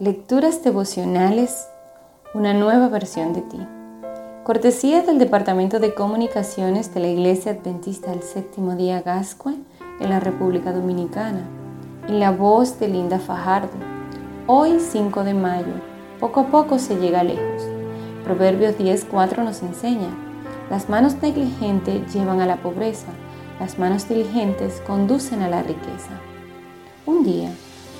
Lecturas devocionales, una nueva versión de ti. Cortesía del Departamento de Comunicaciones de la Iglesia Adventista del Séptimo Día Gascue en la República Dominicana. En la voz de Linda Fajardo. Hoy 5 de mayo. Poco a poco se llega lejos. Proverbios 10.4 nos enseña. Las manos negligentes llevan a la pobreza. Las manos diligentes conducen a la riqueza. Un día,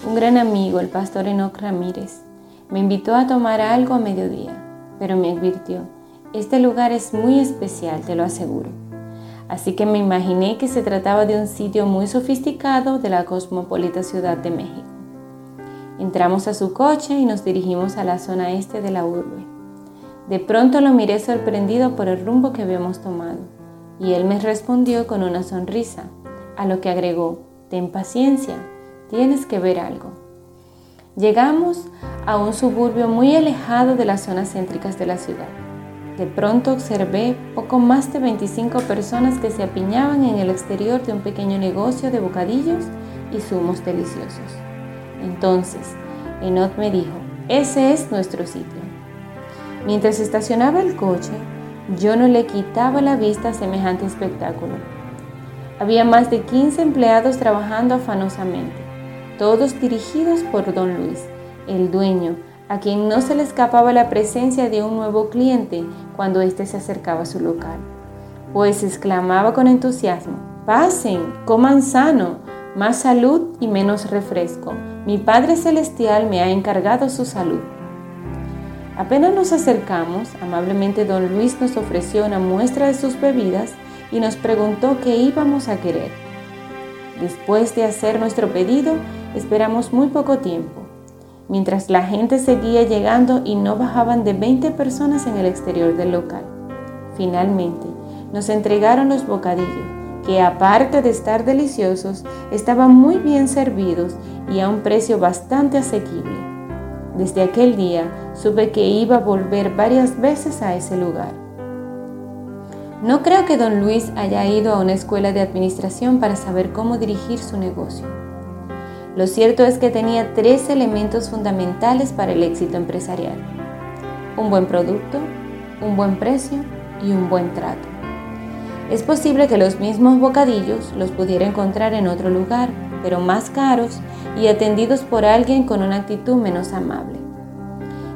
un gran amigo, el pastor Enoch Ramírez, me invitó a tomar algo a mediodía, pero me advirtió, este lugar es muy especial, te lo aseguro. Así que me imaginé que se trataba de un sitio muy sofisticado de la cosmopolita Ciudad de México. Entramos a su coche y nos dirigimos a la zona este de la urbe. De pronto lo miré sorprendido por el rumbo que habíamos tomado, y él me respondió con una sonrisa, a lo que agregó, ten paciencia, tienes que ver algo. Llegamos a un suburbio muy alejado de las zonas céntricas de la ciudad. De pronto observé poco más de 25 personas que se apiñaban en el exterior de un pequeño negocio de bocadillos y zumos deliciosos. Entonces, Enot me dijo, ese es nuestro sitio. Mientras estacionaba el coche, yo no le quitaba la vista a semejante espectáculo. Había más de 15 empleados trabajando afanosamente todos dirigidos por don Luis, el dueño, a quien no se le escapaba la presencia de un nuevo cliente cuando éste se acercaba a su local, pues exclamaba con entusiasmo, pasen, coman sano, más salud y menos refresco. Mi Padre Celestial me ha encargado su salud. Apenas nos acercamos, amablemente don Luis nos ofreció una muestra de sus bebidas y nos preguntó qué íbamos a querer. Después de hacer nuestro pedido, Esperamos muy poco tiempo, mientras la gente seguía llegando y no bajaban de 20 personas en el exterior del local. Finalmente, nos entregaron los bocadillos, que aparte de estar deliciosos, estaban muy bien servidos y a un precio bastante asequible. Desde aquel día supe que iba a volver varias veces a ese lugar. No creo que don Luis haya ido a una escuela de administración para saber cómo dirigir su negocio. Lo cierto es que tenía tres elementos fundamentales para el éxito empresarial. Un buen producto, un buen precio y un buen trato. Es posible que los mismos bocadillos los pudiera encontrar en otro lugar, pero más caros y atendidos por alguien con una actitud menos amable.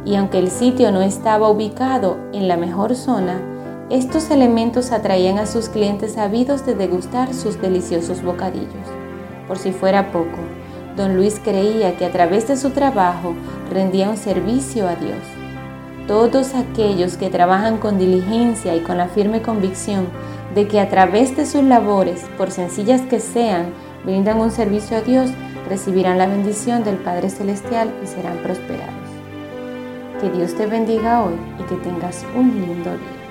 Y aunque el sitio no estaba ubicado en la mejor zona, estos elementos atraían a sus clientes ávidos de degustar sus deliciosos bocadillos. Por si fuera poco, Don Luis creía que a través de su trabajo rendía un servicio a Dios. Todos aquellos que trabajan con diligencia y con la firme convicción de que a través de sus labores, por sencillas que sean, brindan un servicio a Dios, recibirán la bendición del Padre Celestial y serán prosperados. Que Dios te bendiga hoy y que tengas un lindo día.